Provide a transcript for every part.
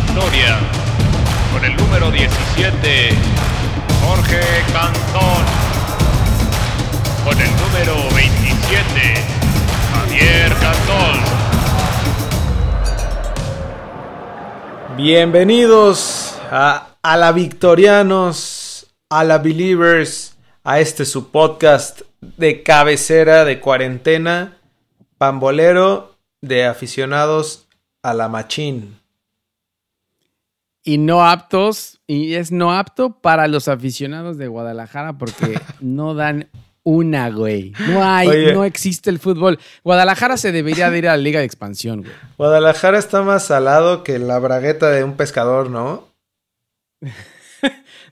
victoria. Con el número 17, Jorge Cantón. Con el número 27, Javier Cantón. Bienvenidos a, a la Victorianos, a la Believers, a este su podcast de cabecera de cuarentena, pambolero de aficionados a la machín. Y no aptos, y es no apto para los aficionados de Guadalajara porque no dan una, güey. No hay, Oye. no existe el fútbol. Guadalajara se debería de ir a la Liga de Expansión, güey. Guadalajara está más salado que la bragueta de un pescador, ¿no?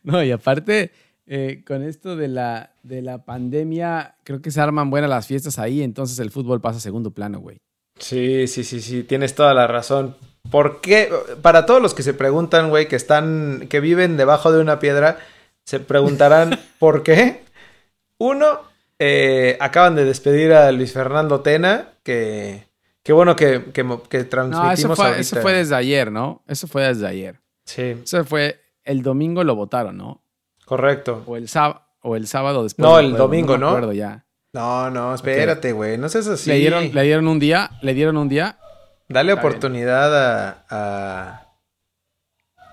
No, y aparte, eh, con esto de la, de la pandemia, creo que se arman buenas las fiestas ahí, entonces el fútbol pasa a segundo plano, güey. Sí, sí, sí, sí, tienes toda la razón. ¿Por qué? Para todos los que se preguntan, güey, que están, que viven debajo de una piedra, se preguntarán ¿por qué? Uno, eh, acaban de despedir a Luis Fernando Tena, que, qué bueno que, que, mo- que No, transmitimos eso fue, ahorita. eso fue desde ayer, ¿no? Eso fue desde ayer. Sí, Eso fue el domingo lo votaron, ¿no? correcto. O el, sábado o el sábado después. No, el domingo, me ¿no? acuerdo ya. No, no, espérate, güey, no seas así. Le, dieron, le dieron un día, le dieron un día. Dale Está bien. oportunidad a,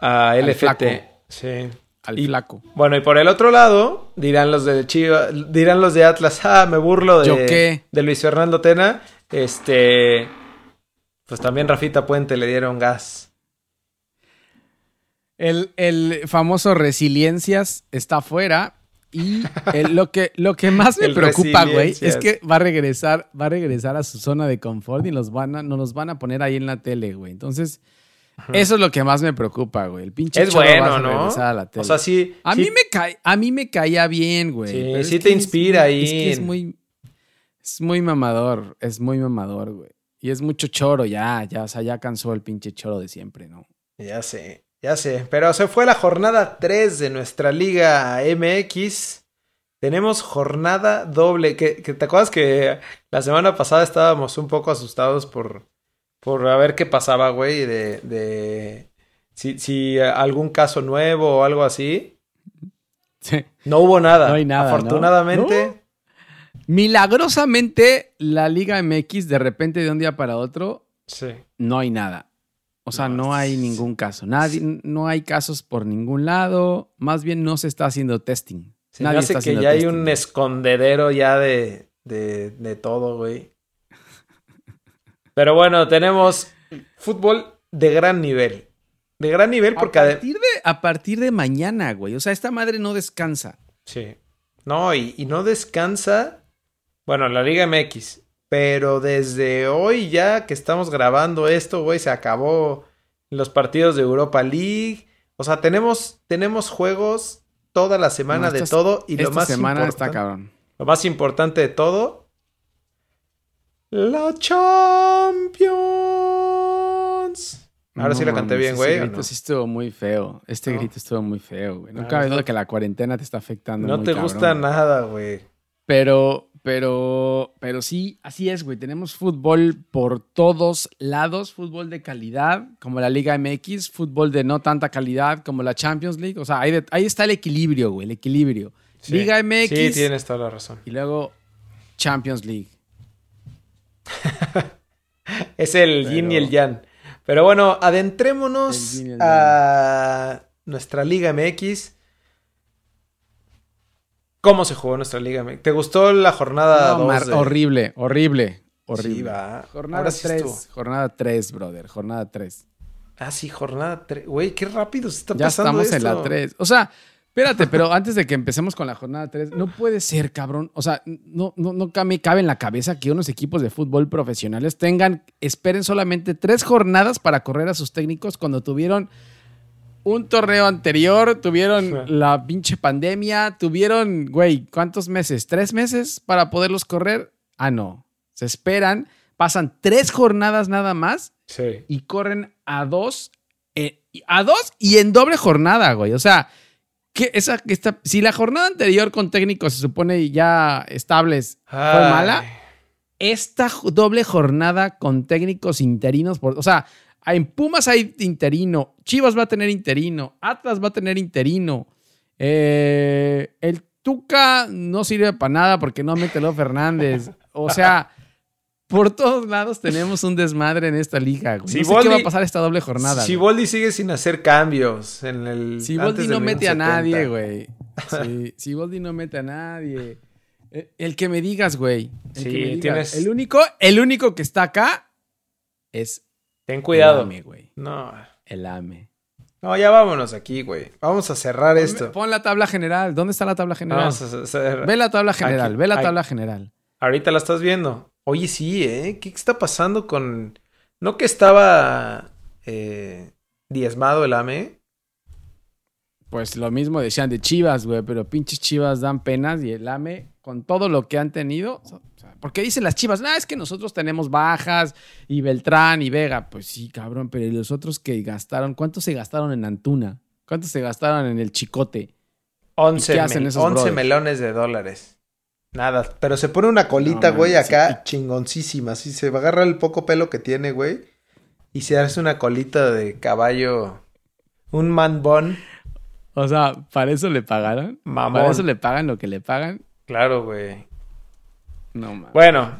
a, a LFT. flaco. Sí. al Y- flaco. Bueno, y por el otro lado, dirán los de Chivas, dirán los de Atlas, ah, me burlo de, ¿Yo qué? de Luis Fernando Tena. Este, pues también Rafita Puente le dieron gas. El, el famoso Resiliencias está afuera. Y lo, que, lo que más me preocupa, güey, es que va a regresar, va a regresar a su zona de confort y los van a, nos los van a poner ahí en la tele, güey. Entonces, eso es lo que más me preocupa, güey. El pinche Es Cholo va bueno, a ¿no? regresar a la tele. O sea, sí. a, sí- mí me cae, a mí me caía bien, güey. Sí, sí te inspira ahí Es que es muy, es muy mamador, es muy mamador, güey. Y es mucho choro ya, ya, o sea, ya cansó el pinche choro de siempre, ¿no? Ya sé, ya sé. Pero se fue la jornada 3 de nuestra Liga MX. Tenemos jornada doble. Que, que ¿Te acuerdas que la semana pasada estábamos un poco asustados por, por a ver qué pasaba, güey? De, de si, si algún caso nuevo o algo así. Sí. No hubo nada. No hay nada, ¿no? Afortunadamente. Milagrosamente, la Liga MX, de repente, de un día para otro, Sí. no hay nada. O sea, No, no, hay ningún caso. Nadie, no hay casos por ningún lado. Más bien no se está haciendo testing. Se me Nadie hace está que ya hay un escondedero ya de, de, de todo, güey. Pero bueno, tenemos fútbol de gran nivel. De gran nivel porque... a, partir de, a partir de mañana, güey. O sea, esta madre no descansa. Sí. No, y, y no descansa. Bueno, la Liga MX. Pero desde hoy ya que estamos grabando esto, güey, se acabó los partidos de Europa League. O sea, tenemos, tenemos juegos toda la semana No, de todo. Y lo más semana está importante- cabrón. Lo más importante de todo. La Champions. Ahora sí la canté bien, güey. ¿o grito no? sí estuvo muy feo. Este No. grito estuvo muy feo, güey. No cabe duda que la cuarentena te está afectando. No muy te cabrón, gusta güey. nada, güey. Pero, pero, pero sí, así es, güey. Tenemos fútbol por todos lados, fútbol de calidad, como la Liga MX, fútbol de no tanta calidad, como la Champions League. O sea, ahí, de- ahí está el equilibrio, güey, el equilibrio. Sí. Liga MX Sí, tienes toda la razón. y luego Champions League. Es el yin y el yang. Pero bueno, adentrémonos a nuestra Liga MX. ¿Cómo se jugó nuestra Liga? ¿Te gustó la jornada No, 2 Mar- de- Horrible, horrible, horrible. Sí, va. Jornada Ahora sí 3, estuvo. jornada 3, brother, jornada 3. Ah, sí, jornada 3. Güey, qué rápido se está Ya pasando estamos en la esto. 3. O sea, espérate, pero antes de que empecemos con la jornada 3, no puede ser, cabrón. O sea, no, no, no me cabe en la cabeza que unos equipos de fútbol profesionales tengan, esperen solamente tres jornadas para correr a sus técnicos cuando tuvieron un torneo anterior, tuvieron Sí. la pinche pandemia, tuvieron, güey, ¿cuántos meses? ¿Tres meses para poderlos correr? Ah, no. Se esperan, pasan tres jornadas nada más Sí. y corren a dos, eh, a dos y en doble jornada, güey. O sea, que esa, que esta- si la jornada anterior con técnicos se supone ya estables fue mala, esta doble jornada con técnicos interinos, por, o sea, En Pumas hay interino, Chivas va a tener interino, Atlas va a tener interino. Eh, el Tuca no sirve para nada porque no mete Leo Fernández. O sea, por todos lados tenemos un desmadre en esta liga. Güey. no sé qué va a pasar esta doble jornada. Si Boldi sigue sin hacer cambios en el. Si Boldi no mete a nadie, güey. Si Boldi no mete a nadie. El que me digas, güey. sí, tienes. El único, el único que está acá es. Ten cuidado. El AME, güey. No. El AME. No, ya vámonos aquí, güey. Vamos a cerrar esto. Pon la tabla general. ¿Dónde está la tabla general? Vamos a hacer... Ve la tabla general. ve la tabla general. Ahorita la estás viendo. Oye, sí, ¿eh? ¿Qué está pasando con...? ¿No que estaba eh, diezmado el AME? Pues lo mismo decían de Chivas, güey. Pero pinches Chivas dan penas y el AME, con todo lo que han tenido... Porque dicen las chivas, ah, es que nosotros tenemos bajas y Beltrán y Vega. Pues sí, cabrón, pero ¿y los otros que gastaron? ¿Cuántos se gastaron en Antuna? ¿Cuántos se gastaron en el Chicote? 11, melones de dólares. Nada, pero se pone una colita, güey, acá chingoncísima. Así se va a agarrar el poco pelo que tiene, güey. Y se hace una colita de caballo. Un man O sea, ¿para eso le pagaron? ¿Para eso le pagan lo que le pagan? Claro, güey. No, Bueno,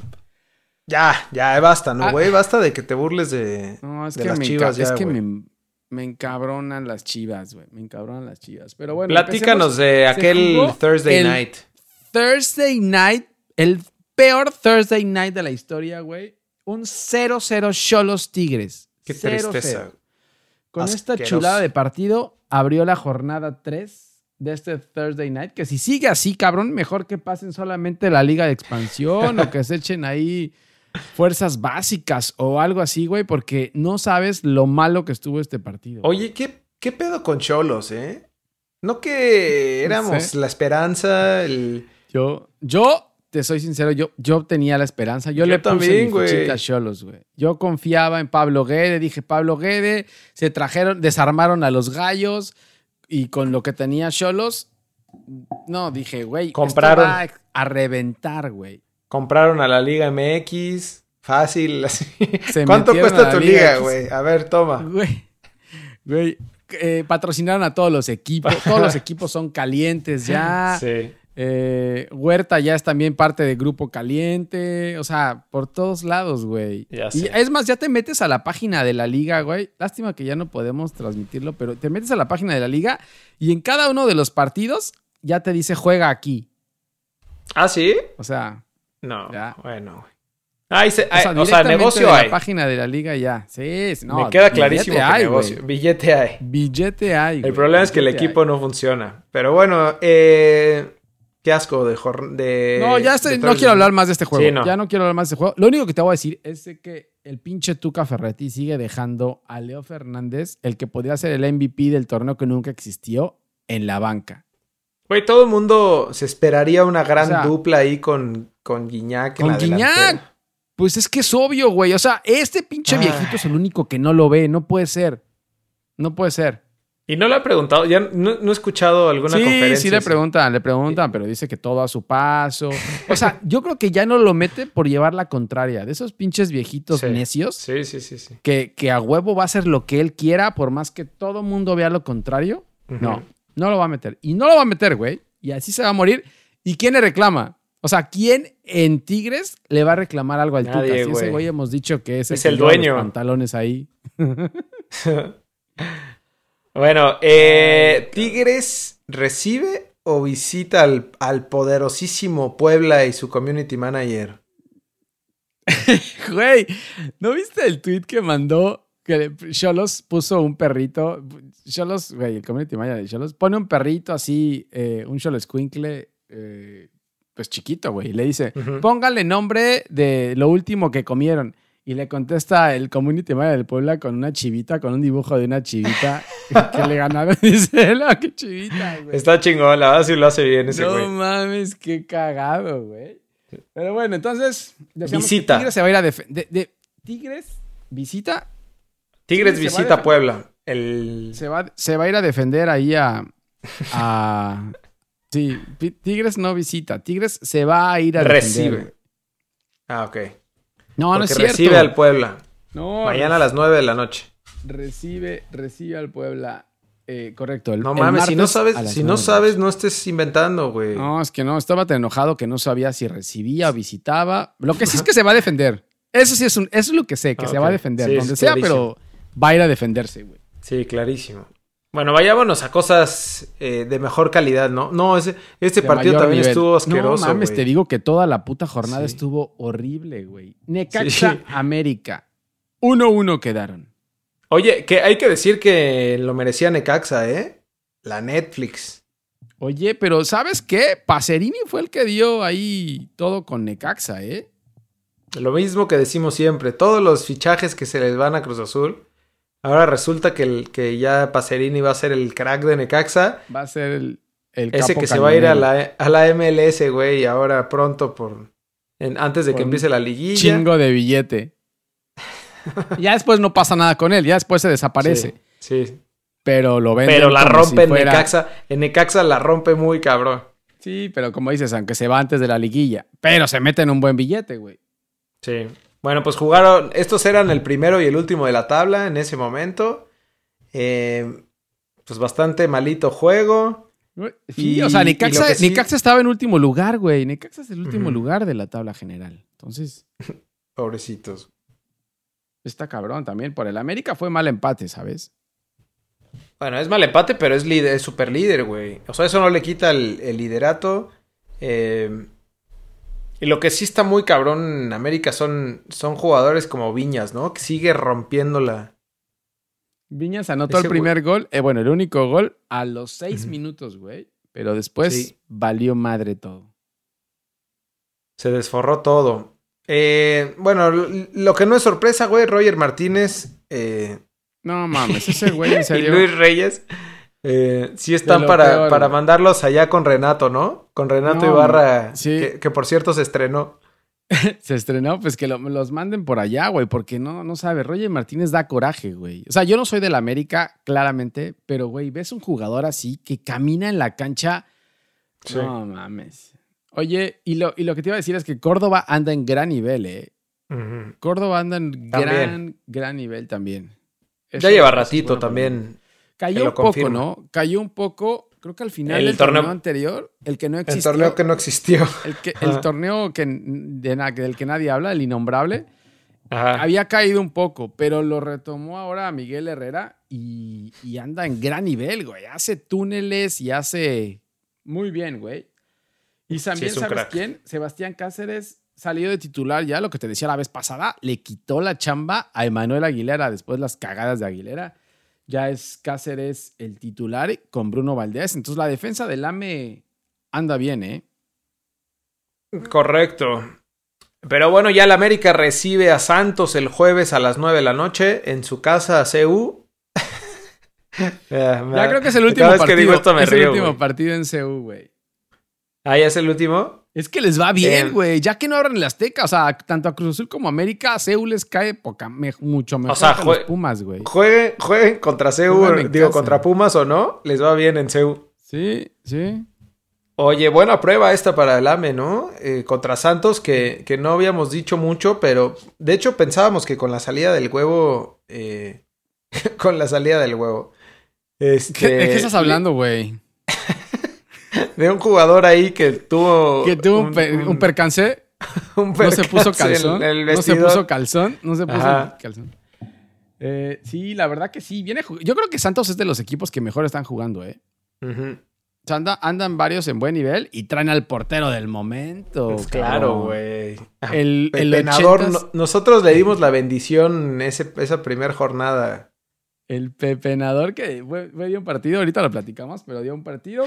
ya, ya, basta, ¿no, ah. güey? basta de que te burles de, no, es que las chivas. es que me, encabronan las chivas, güey. Me encabronan las chivas. Pero bueno. Platícanos de aquel Thursday night. Thursday night, el peor Thursday night de la historia, güey. Un 0-0 Cholos Tigres. Qué tristeza. Con esta chulada de partido abrió la jornada 3 de este Thursday Night, que si sigue así, cabrón, mejor que pasen solamente la liga de expansión o que se echen ahí fuerzas básicas o algo así, güey, porque no sabes lo malo que estuvo este partido. Oye, ¿qué, qué pedo con Cholos, eh? No que éramos la esperanza, el... Yo, yo te soy sincero, yo, yo tenía la esperanza. Yo, le puse también, a Cholos, güey. Yo confiaba en Pablo Guede, dije, Pablo Guede, se trajeron, desarmaron a los gallos y con lo que tenía Cholos, no, dije, güey, compraron a reventar, güey. Compraron a la Liga MX, fácil, así. ¿Cuánto cuesta tu liga, güey? A ver, toma. Güey, güey, eh, patrocinaron a todos los equipos, todos los equipos son calientes ya. Sí. Eh, Huerta ya es también parte del grupo caliente. O sea, por todos lados, güey. Y es más, ya te metes a la página de la liga, güey. Lástima que ya no podemos transmitirlo, pero te metes a la página de la liga y en cada uno de los partidos ya te dice juega aquí. ¿Ah, sí? O sea. No. Ya. Bueno, o, sea, negocio hay. La página de la liga ya. Sí, no. Me queda clarísimo que negocio. Billete hay. Billete hay. El problema es que el equipo no funciona. Pero bueno, eh, Qué asco de... de no, ya no quiero hablar más de este juego. Ya no quiero hablar más de este juego. Lo único que te voy a decir es que el pinche Tuca Ferretti sigue dejando a Leo Fernández, el que podría ser el MVP del torneo que nunca existió, en la banca. Güey, todo el mundo se esperaría una gran dupla ahí con, con Guiñac. Con Guiñac. Pues es que es obvio, güey. O sea, este pinche viejito es el único que no lo ve. No puede ser. No puede ser. Y no le ha preguntado, ya no, he escuchado alguna conferencia. Sí, le preguntan, le preguntan, pero dice que todo a su paso. O sea, yo creo que ya no lo mete por llevar la contraria. De esos pinches viejitos necios. Sí, sí, sí, sí. Que, que, a huevo va a hacer lo que él quiera, por más que todo mundo vea lo contrario. No, no lo va a meter. Y no lo va a meter, güey. Y así se va a morir. ¿Y quién le reclama? O sea, ¿quién en Tigres le va a reclamar algo al Tuca? Si ese güey hemos dicho que es, es el, dueño. Los pantalones ahí. Bueno, eh, ¿Tigres recibe o visita al, poderosísimo Puebla y su community manager? Güey, ¿no viste el tweet que mandó? Que Cholos puso un perrito. Cholos, güey, el community manager de Cholos pone un perrito así, eh, un Cholos Quinkle, eh, pues chiquito, güey. Y le dice: póngale nombre de lo último que comieron. Y le contesta el community manager del Puebla con una chivita, con un dibujo de una chivita que le ganaron. Dice, la qué chivita, güey. Está chingón, la verdad sí lo hace bien ese güey. No mames, qué cagado, güey. Pero bueno, entonces. Visita. Tigres se va a ir a defender. De, Tigres visita. Tigres, visita Puebla. El... Se, va, se va a ir a defender ahí a. a... sí, Tigres no visita. Tigres se va a ir a defender. Recibe. Ah, ok. No, no es cierto. recibe al Puebla. No. Mañana a las 9 de la noche. recibe, recibe al Puebla. Eh, correcto. El, No el mames, si no sabes, si no sabes, no estés inventando, güey. No, es que no, estaba tan enojado que no sabía si recibía o visitaba. Lo que sí es que se va a defender. Eso sí es un, eso es lo que sé, que Ah, se va a defender, Sí, donde sea, clarísimo. pero va a ir a defenderse, güey. Sí, clarísimo. Bueno, vayámonos a cosas eh, de mejor calidad, ¿no? No, ese, este De partido también nivel. estuvo asqueroso. No mames, te digo que toda la puta jornada Sí. estuvo horrible, güey. Necaxa, Sí. América. 1-1 quedaron. Oye, que hay que decir que lo merecía Necaxa, ¿eh? La Netflix. Oye, pero ¿sabes qué? Pacerini fue el que dio ahí todo con Necaxa, ¿eh? Lo mismo que decimos siempre, todos los fichajes que se les van a Cruz Azul. Ahora resulta que, el, que ya Pacerini va a ser el crack de Necaxa. Va a ser el, el Ese que se va a ir a la, a la MLS, güey, ahora pronto por... en- antes de Por que empiece la liguilla. Chingo de billete. ya después no pasa nada con él, ya después se desaparece. Sí, sí. Pero lo venden Pero la como rompe si en fuera- Necaxa. En Necaxa la rompe muy cabrón. Sí, pero como dices, aunque se va antes de la liguilla. Pero se mete en un buen billete, güey. Sí. Bueno, pues jugaron. Estos eran el primero y el último de la tabla en ese momento. Eh, pues bastante malito juego. Sí, Y- o sea, Necaxa, sí- Necaxa estaba en último lugar, güey. Necaxa es el último lugar de la tabla general. Entonces, Pobrecitos. está cabrón también. Por el América fue mal empate, ¿sabes? Bueno, es mal empate, pero es líder, es super líder, güey. O sea, eso no le quita el, el liderato. Eh, y lo que sí está muy cabrón en América son, son jugadores como Viñas, ¿no? Que sigue rompiéndola. Viñas anotó Ese el primer gol, eh, bueno, el único gol a los seis minutos, güey. Pero después Sí. valió madre todo. Se desforró todo. Eh, bueno, lo, que no es sorpresa, güey, Roger Martínez eh, No mames, ese güey en y serio. Luis Reyes eh, sí están para, peor, para mandarlos allá con Renato, ¿no? Con Renato No, Ibarra, sí. que, que por cierto se estrenó. Se estrenó, pues que lo- los manden por allá, güey, porque no, no sabe. Roger Martínez da coraje, güey. O sea, yo no soy del América, claramente, pero, güey, ves un jugador así que camina en la cancha. Sí. No mames. Oye, y lo, y lo que te iba a decir es que Córdoba anda en gran nivel, ¿eh? Córdoba anda en También. gran, gran nivel también. Ya lleva ratito bueno también. Cayó un poco. ¿no? Cayó un poco. Creo que al final El del torneo, torneo- anterior, el que no El existió. torneo que no existió. el, que- el torneo que, de del que nadie habla, el innombrable. Ajá. Había caído un poco, pero lo retomó ahora Miguel Herrera y, y anda en gran nivel, güey. Hace túneles y hace muy bien, güey. Y también, ¿sabes crack. quién? Sebastián Cáceres salió de titular ya, lo que te decía la vez pasada, le quitó la chamba a Emanuel Aguilera después las cagadas de Aguilera. Ya es Cáceres el titular con Bruno Valdés. Entonces la defensa del AME anda bien, ¿eh? Correcto. Pero bueno, ya el América recibe a Santos el jueves a las 9 de la noche en su casa CU. ya creo que es el último Cada vez partido. que digo esto me es río, el último partido en CU, güey. Ah, ya es el último. Es que les va bien, Eh, güey. Ya que no abran el Azteca, o sea, tanto a Cruz Azul como a América, a Seúl les cae poca, me- mucho mejor sea, que a los Pumas, güey. Jueguen, jueguen contra en digo, casa. contra Pumas o no, les va bien en CU. Sí, sí. Oye, buena prueba esta para el AME, ¿no? Eh, contra Santos, que, que no habíamos dicho mucho, pero de hecho pensábamos que con la salida del huevo. eh, con la salida del huevo. Este, ¿Qué- ¿De qué estás hablando, güey? De un jugador ahí que tuvo. Que tuvo un, per- un percance, un no se puso calzón. el no se puso calzón, no se puso Ajá. calzón. Eh, sí, la verdad que sí. Viene Yo creo que Santos es de los equipos que mejor están jugando, ¿eh? Ujú. O sea, anda- andan varios en buen nivel y traen al portero del momento. Pues claro, güey. El, el Pepenador, 80s no- nosotros le dimos la bendición ese, esa primera jornada. El pepenador que dio un partido, ahorita lo platicamos, pero dio un partido.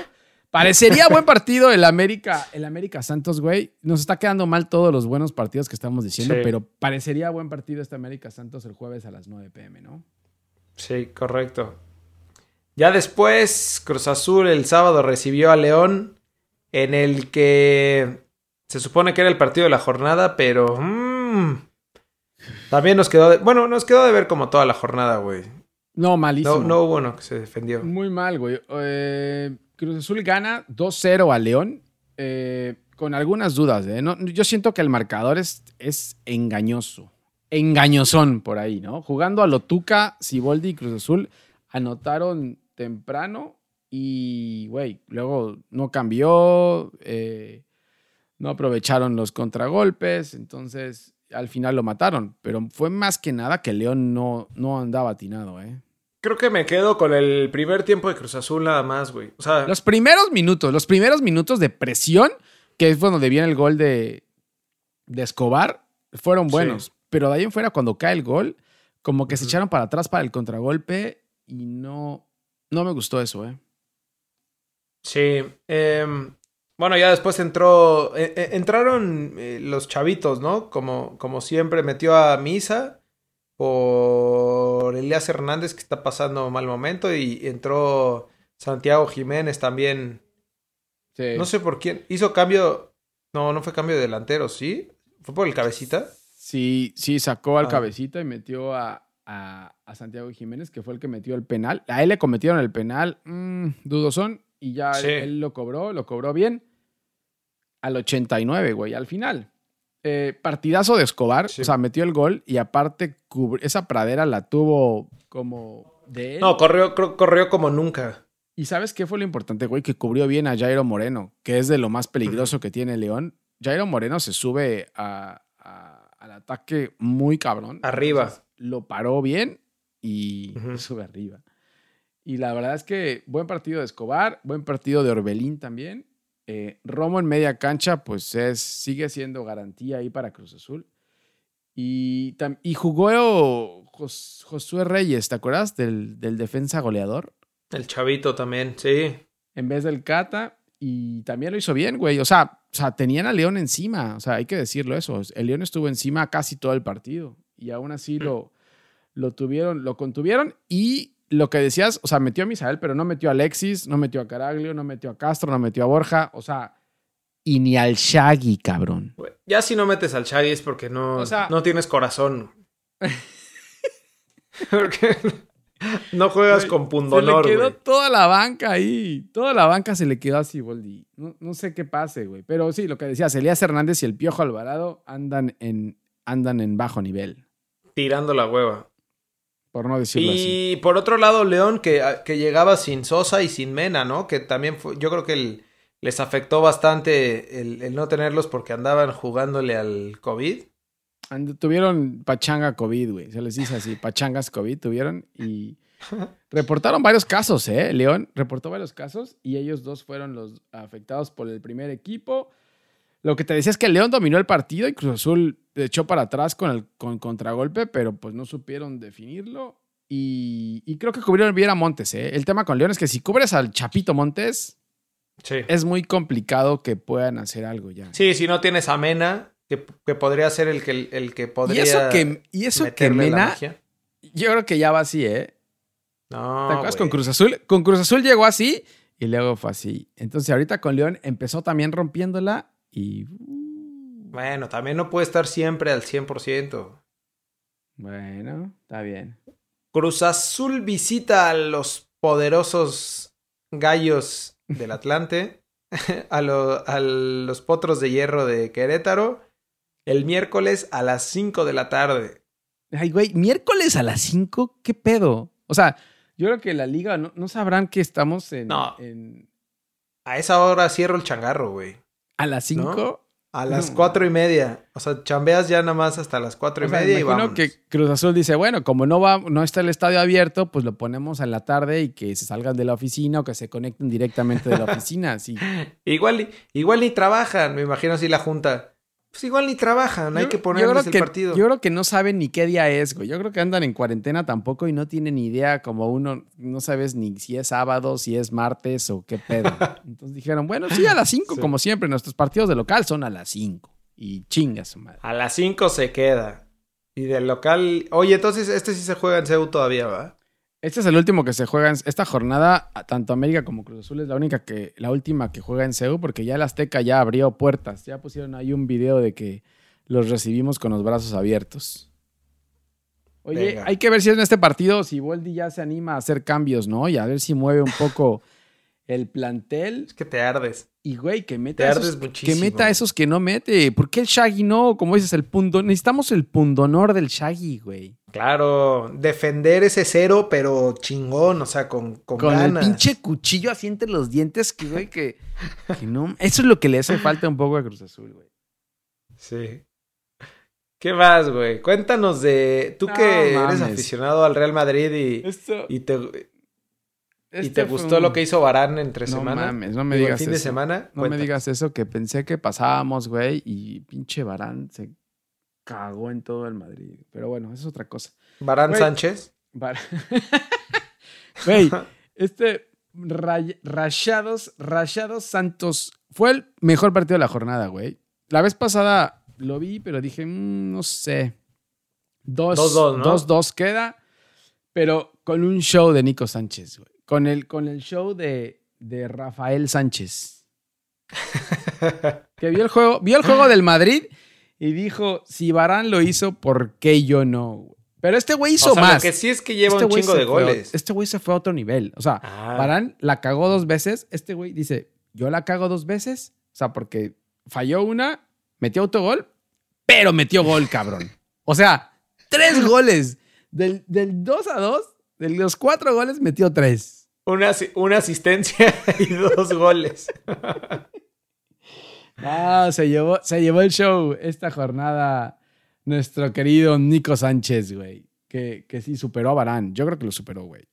Parecería buen partido el América, el América Santos, güey. Nos está quedando mal todos los buenos partidos que estamos diciendo, Sí. pero parecería buen partido este América Santos el jueves a las 9 pm, ¿no? Sí, correcto. Ya después, Cruz Azul el sábado recibió a León, en el que se supone que era el partido de la jornada, pero mm, también nos quedó de, bueno, nos quedó de ver como toda la jornada, güey. No, malísimo. No, no hubo uno que se defendió. Muy mal, güey. Eh, Cruz Azul gana 2-0 a León. eh, con algunas dudas, ¿eh? Yo siento que el marcador es, es engañoso. engañosón por ahí, ¿no? Jugando a Lotuca, Siboldi y Cruz Azul anotaron temprano y, güey, luego no cambió, eh, no aprovecharon los contragolpes, entonces al final lo mataron. Pero fue más que nada que León no, no andaba atinado, ¿eh? Creo que me quedo con el primer tiempo de Cruz Azul nada más, güey. O sea, Los primeros minutos, los primeros minutos de presión, que es donde viene el gol de, de Escobar, fueron buenos. Sí. Pero de ahí en fuera, cuando cae el gol, como que se echaron para atrás para el contragolpe y no, no me gustó eso, ¿eh? sí. em, bueno, ya después entró. eh, eh, entraron eh, los chavitos, ¿no? Como, como siempre, metió a Misa por Elías Hernández, que está pasando mal momento, y entró Santiago Jiménez también. Sí. No sé por quién. Hizo cambio. No, no fue cambio de delantero, ¿sí? ¿Fue por el cabecita? Sí, sí, sacó al Ah. cabecita y metió a, a- a Santiago Jiménez, que fue el que metió el penal. A él le cometieron el penal, mm, dudosón, y ya él- él, lo cobró, lo cobró bien. Al 89, güey, al final. Eh, partidazo de Escobar, Sí. o sea, metió el gol y aparte esa pradera la tuvo como de él. No, corrió, corrió como nunca. ¿Y sabes qué fue lo importante, güey? Que cubrió bien a Jairo Moreno, que es de lo más peligroso que tiene León. Jairo Moreno se sube a- a- al ataque muy cabrón. Arriba. Entonces, lo paró bien y sube arriba. Y la verdad es que buen partido de Escobar, buen partido de Orbelín también. Eh, Romo en media cancha, pues es, sigue siendo garantía ahí para Cruz Azul. Y, y jugó Jos- Josué Reyes, ¿te acuerdas? Del, del defensa goleador El chavito también, sí. en vez del Cata. Y también lo hizo bien, güey. O sea, o sea, tenían a León encima. O sea, hay que decirlo eso. El León estuvo encima casi todo el partido. Y aún así lo, lo tuvieron, lo contuvieron. Y lo que decías, o sea, metió a Misael, pero no metió a Alexis, no metió a Caraglio, no metió a Castro, no metió a Borja. O sea, y ni al Shaggy, cabrón. Ya si no metes al Shaggy es porque no, O sea- no tienes corazón. porque no juegas con pundonor, se le quedó toda la banca ahí. Toda la banca se le quedó así, Boldi. No, no sé qué pase, güey. Pero sí, lo que decías, Elías Hernández y el Piojo Alvarado andan en, andan en bajo nivel, Tirando la hueva. Por no decirlo así. Y por otro lado, León, que, que llegaba sin Sosa y sin Mena, ¿no? Que también fue, yo creo que el- les afectó bastante el, el no tenerlos porque andaban jugándole al COVID. And- tuvieron pachanga COVID, güey. Se les dice así, pachangas COVID tuvieron y reportaron varios casos, ¿eh? León reportó varios casos y ellos dos fueron los afectados por el primer equipo. Lo que te decía es que León dominó el partido y Cruz Azul echó para atrás con el con contragolpe, pero pues no supieron definirlo. Y, y creo que cubrieron bien a Montes, ¿eh? El tema con León es que si cubres al Chapito Montes, Sí. es muy complicado que puedan hacer algo ya. Sí, si no tienes a Mena, que, que podría ser el que, el que y podría. eso que, y eso que Mena, yo creo que ya va así, ¿eh? No, ¿Te acuerdas con Cruz Azul? Con Cruz Azul llegó así y luego fue así. Entonces ahorita con León empezó también rompiéndola y... uh, Bueno, también no puede estar siempre al 100%. Bueno, está bien. Cruz Azul visita a los poderosos gallos del Atlante, a, lo- a los potros de hierro de Querétaro, el miércoles a las 5 de la tarde. Ay, güey, miércoles a las 5, ¿qué pedo? O sea, yo creo que la liga no, no sabrán que estamos en, No. en- A esa hora cierro el changarro, güey. A las 5. A las No. cuatro y media. O sea, chambeas ya nada más hasta las cuatro y O sea, media y imagino vamos. que Cruz Azul dice, bueno, como no va, no está el estadio abierto, pues lo ponemos en la tarde y que se salgan de la oficina o que se conecten directamente de la oficina. Así. Igual, igual ni trabajan, me imagino así la junta. Pues igual ni trabajan, hay que ponerles el que- partido. Yo creo que no saben ni qué día es, güey. Yo creo que andan en cuarentena tampoco y no tienen ni idea como uno, no sabes ni si es sábado, si es martes o qué pedo. Entonces dijeron, bueno, sí, a las 5, Sí. como siempre. Nuestros partidos de local son a las 5. Y chinga su madre. A las 5 se queda. Y del local. Oye, entonces este sí se juega en CEU todavía, ¿va? Este es el último que se juega en esta jornada. Tanto América como Cruz Azul es la única que, la última que juega en CEU, porque ya el Azteca ya abrió puertas. Ya pusieron ahí un video de que los recibimos con los brazos abiertos. Oye, Venga. hay que ver si en este partido, si Boldi ya se anima a hacer cambios, ¿no? Y a ver si mueve un poco el plantel. Es que te ardes. Y, güey, que Te meta, ardes esos, que muchísimo. meta. Te esos que no mete. ¿Por qué el Shaggy no? Como dices, el punto. Necesitamos el pundonor del Shaggy, güey. Claro, defender ese cero, pero chingón, o sea, con, con, Con ganas. el pinche cuchillo así entre los dientes, que, güey, que, que no. Eso es lo que le hace falta un poco a Cruz Azul, güey. Sí. ¿Qué más, güey? Cuéntanos de. Tú No que eres aficionado al Real Madrid y, Esto. y te, y este te fue gustó un- lo que hizo Barán entre No semana. mames, no me digas fin de eso. semana. No me digas eso, que pensé que pasábamos, güey, y pinche Barán se cagó en todo el Madrid. Pero bueno, eso es otra cosa. Barán. Sánchez. Bar- Güey, este Ray- Rayados, Rayados Santos fue el mejor partido de la jornada, güey. La vez pasada lo vi, pero dije, mm, no sé. Dos, 2-2, ¿no? dos, dos queda, pero con un show de Nico Sánchez, güey. Con el, con el show de, de Rafael Sánchez. que vio el juego, vio el juego del Madrid y dijo, si Barán lo hizo, ¿por qué yo no? Pero este güey hizo o sea, más. Lo que sí es que lleva Este un chingo de fue goles. este güey se fue a otro nivel. O sea, Ah. Varane la cagó dos veces. Este güey dice, yo la cago dos veces. O sea, porque falló una, metió autogol, pero metió gol, cabrón. O sea, tres goles. Del, del 2 a 2, de los cuatro goles, metió tres. Una, una asistencia y dos goles. Ah, se llevó, se llevó el show esta jornada nuestro querido Nico Sánchez, güey. Que, que sí superó a Barán. Yo creo que lo superó, güey.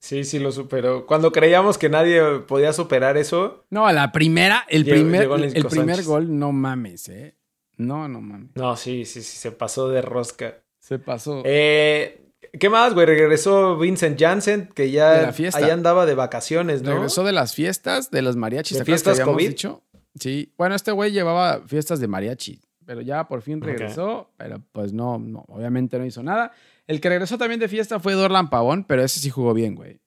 Sí, sí, lo superó. Cuando creíamos que nadie podía superar eso, No, a la primera, el Llegó- primer, llegó el primer gol, no mames, ¿eh? No, no mames. no, sí, sí, sí, se pasó de rosca. Se pasó. Eh, ¿Qué más, güey? Regresó Vincent Janssen, que De ya la fiesta. ahí andaba de vacaciones, ¿no? Regresó de las fiestas, de los mariachis. ¿De ¿te acuerdas que fiestas habíamos COVID? dicho? Sí. Bueno, este güey llevaba fiestas de mariachi, pero ya por fin regresó, pero pues no, no, obviamente no hizo nada. El que regresó también de fiesta fue Dorlan Pavón, pero ese sí jugó bien, güey.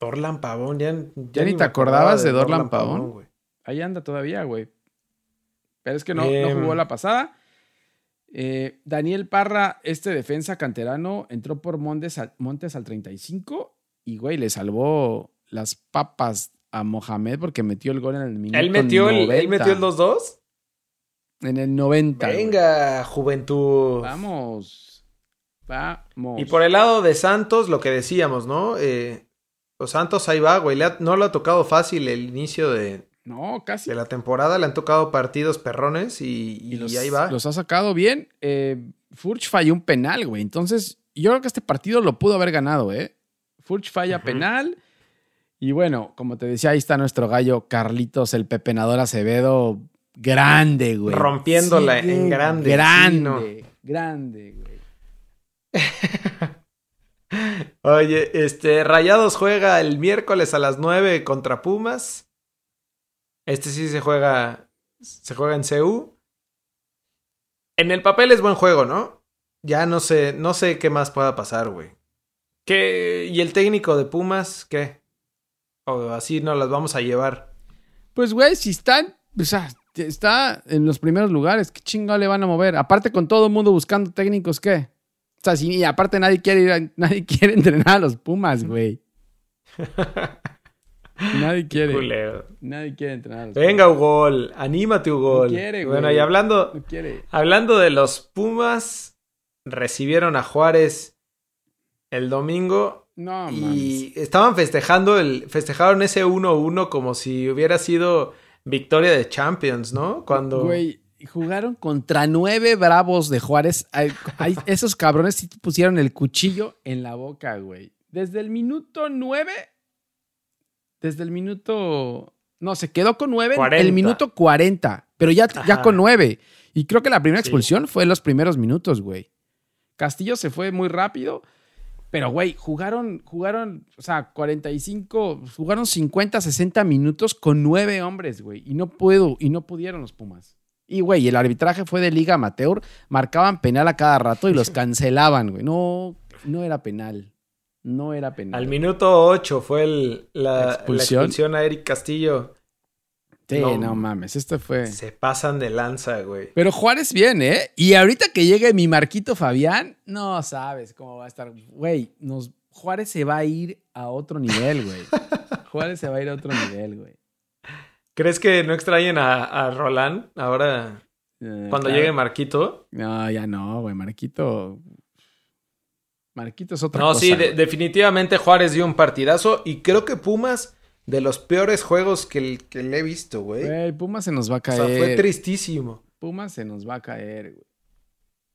Dorlan Pavón, ya, ¿Ya ni me te acordabas acordaba de Dorlan Pavón? güey. Ahí anda todavía, güey. Pero es que no, no Em. jugó la pasada. Eh, Daniel Parra, este defensa canterano, entró por Montes al, Montes al 35 y, güey, le salvó las papas a Mohamed porque metió el gol en el minuto ¿Él metió el, ¿Él 90. metió el 2-2? En el 90. güey. Venga, juventud. Vamos. Vamos. Y por el lado de Santos, lo que decíamos, ¿no? Eh, los Santos ahí va, güey. Le ha- no le ha tocado fácil el inicio de, No, casi. de la temporada. Le han tocado partidos perrones y, y Y los, ahí va. los ha sacado bien. Eh, Furch falló un penal, güey. Entonces, yo creo que este partido lo pudo haber ganado, ¿eh? Furch falla penal. Y bueno, como te decía, ahí está nuestro gallo Carlitos, el pepenador Acevedo. Grande, güey. Rompiéndola en grande, Grande, sí, ¿no? grande, güey. Oye, este, Rayados juega el miércoles a las 9 contra Pumas. Este sí se juega, se juega en CU. En el papel es buen juego, ¿no? Ya no sé, no sé qué más pueda pasar, güey. ¿Qué? ¿Y el técnico de Pumas? ¿Qué? O así nos las vamos a llevar. Pues, güey, si están, o sea, está en los primeros lugares, ¿qué chingado le van a mover? Aparte con todo el mundo buscando técnicos, ¿qué? O sea, si y aparte nadie quiere ir a- nadie quiere entrenar a los Pumas, güey. Nadie quiere. Culero. Nadie quiere entrenar a los Venga, Ugol, anímate, Ugol. No quiere, bueno, güey. y hablando. No quiere. Hablando de los Pumas, recibieron a Juárez el domingo No, y estaban festejando el festejaron ese 1-1 como si hubiera sido victoria de Champions, ¿no? Cuando Güey, jugaron contra nueve bravos de Juárez. Ay, ay, esos cabrones sí pusieron el cuchillo en la boca, güey. Desde el minuto nueve. Desde el minuto. No, se quedó con nueve. en 40. El minuto 40. Pero ya, ya con nueve. Y creo que la primera Sí. expulsión fue en los primeros minutos, güey. Castillo se fue muy rápido. Pero, güey, jugaron, jugaron, o sea, 45, jugaron 50, 60 minutos con nueve hombres, güey. Y no puedo, y no pudieron los Pumas. Y, güey, el arbitraje fue de Liga Amateur. Marcaban penal a cada rato y los cancelaban, güey. No, no era penal. No era penal. al minuto 8 fue el- la, la Expulsión. expulsión. a Eric Castillo. Sí, no. no, mames, esto fue. Se pasan de lanza, güey. Pero Juárez bien, ¿eh? Y ahorita que llegue mi Marquito Fabián, no sabes cómo va a estar. Güey, nos, Juárez se va a ir a otro nivel, güey. Juárez se va a ir a otro nivel, güey. ¿Crees que no extrañen a, a Roland ahora Eh, cuando claro. llegue Marquito? No, ya no, güey. Marquito. Marquito es otra No, cosa. sí, de- güey. definitivamente Juárez dio un partidazo y creo que Pumas de los peores juegos que, el- que le he visto, güey. Güey, Pumas se nos va a O caer. sea, fue tristísimo. Pumas se nos va a caer, güey.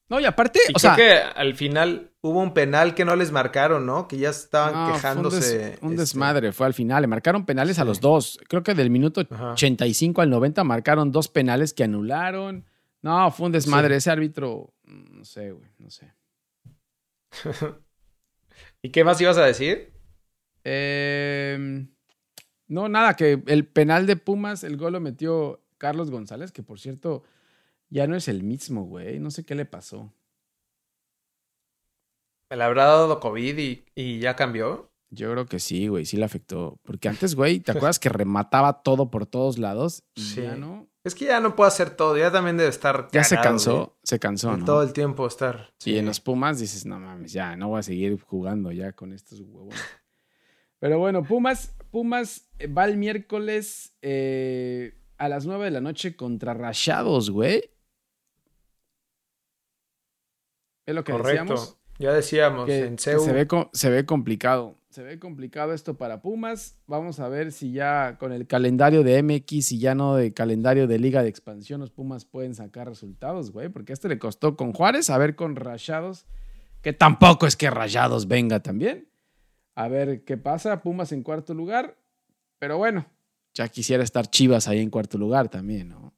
No, y aparte, Y o creo sea, que al final hubo un penal que no les marcaron, ¿no? Que ya estaban no, fue un quejándose. des- un, este, desmadre fue al final. Le marcaron penales a los dos. Creo que del minuto Ajá. 85 al 90 marcaron dos penales que anularon. No, fue un desmadre. Ese árbitro, no sé, güey, no sé. ¿Y qué más ibas a decir? Eh, no, nada, que el penal de Pumas, el gol lo metió Carlos González, que por cierto, ya no es el mismo, güey. No sé qué le pasó. ¿Me le habrá dado COVID y, y ya cambió? Yo creo que sí, güey, sí le afectó. Porque antes, güey, ¿te acuerdas que remataba todo por todos lados? Y Sí. ya no. Es que ya no puede hacer todo, ya también debe estar. Ya se cagado, cansó, se cansó, güey, ¿no? Todo el tiempo estar. Y en los Pumas dices, no mames, ya, no voy a seguir jugando ya con estos huevos. Pero bueno, Pumas, Pumas eh, va el miércoles eh, a las 9 de la noche contra Rayados, güey. Es lo que decíamos. Correcto. Ya decíamos, que, en CEU. se, ve, se ve complicado. Se ve complicado esto para Pumas. Vamos a ver si ya con el calendario de MX y ya no de calendario de Liga de Expansión, los Pumas pueden sacar resultados, güey. Porque este le costó con Juárez, a ver con Rayados, que tampoco es que Rayados venga también. A ver qué pasa. Pumas en cuarto lugar. Pero bueno, ya quisiera estar Chivas ahí en cuarto lugar también, ¿no?